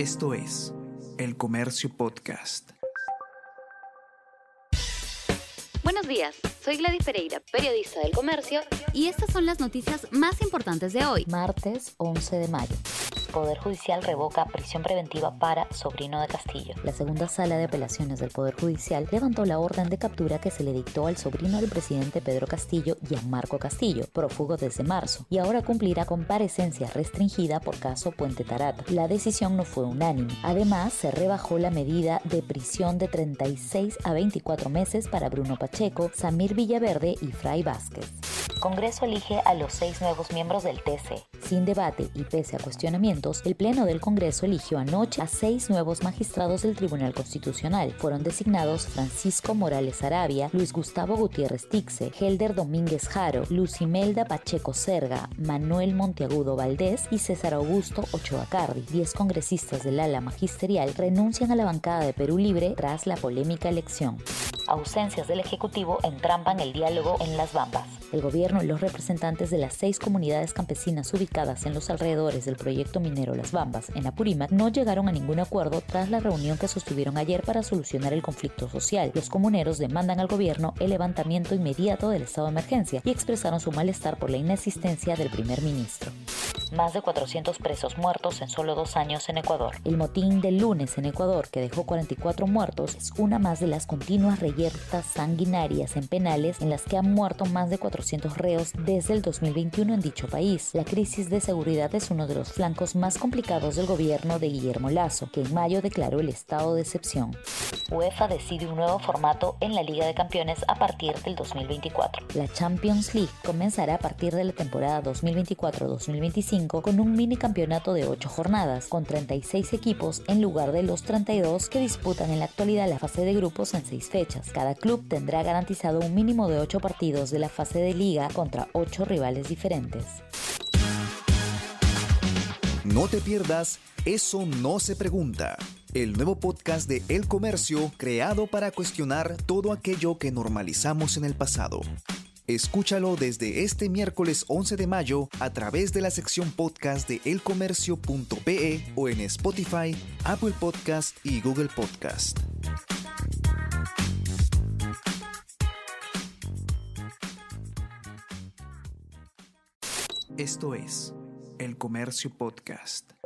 Esto es El Comercio Podcast. Buenos días, soy Gladys Pereira, periodista del Comercio, y estas son las noticias más importantes de hoy, martes 11 de mayo. Poder Judicial revoca prisión preventiva para sobrino de Castillo. La segunda sala de apelaciones del Poder Judicial levantó la orden de captura que se le dictó al sobrino del presidente Pedro Castillo, Gianmarco Castillo, prófugo desde marzo, y ahora cumplirá comparecencia restringida por caso Puente Tarata. La decisión no fue unánime. Además, se rebajó la medida de prisión de 36 a 24 meses para Bruno Pacheco, Samir Villaverde y Fray Vázquez. Congreso elige a los seis nuevos miembros del TC. Sin debate y pese a cuestionamientos, el Pleno del Congreso eligió anoche a seis nuevos magistrados del Tribunal Constitucional. Fueron designados Francisco Morales Arabia, Luis Gustavo Gutiérrez Tixe, Helder Domínguez Jaro, Lucimelda Pacheco Serga, Manuel Monteagudo Valdés y César Augusto Ochoa Cardi. Diez congresistas del ala magisterial renuncian a la bancada de Perú Libre tras la polémica elección ausencias del Ejecutivo entrampan el diálogo en las Bambas. El gobierno y los representantes de las seis comunidades campesinas ubicadas en los alrededores del proyecto minero Las Bambas, en Apurímac, no llegaron a ningún acuerdo tras la reunión que sostuvieron ayer para solucionar el conflicto social. Los comuneros demandan al gobierno el levantamiento inmediato del estado de emergencia y expresaron su malestar por la inexistencia del primer ministro más de 400 presos muertos en solo dos años en Ecuador. El motín del lunes en Ecuador, que dejó 44 muertos, es una más de las continuas reyertas sanguinarias en penales en las que han muerto más de 400 reos desde el 2021 en dicho país. La crisis de seguridad es uno de los flancos más complicados del gobierno de Guillermo Lazo, que en mayo declaró el estado de excepción. UEFA decide un nuevo formato en la Liga de Campeones a partir del 2024. La Champions League comenzará a partir de la temporada 2024-2025 con un mini campeonato de 8 jornadas, con 36 equipos en lugar de los 32 que disputan en la actualidad la fase de grupos en 6 fechas. Cada club tendrá garantizado un mínimo de 8 partidos de la fase de liga contra 8 rivales diferentes. No te pierdas Eso no se pregunta. El nuevo podcast de El Comercio creado para cuestionar todo aquello que normalizamos en el pasado. Escúchalo desde este miércoles 11 de mayo a través de la sección podcast de elcomercio.pe o en Spotify, Apple Podcast y Google Podcast. Esto es El Comercio Podcast.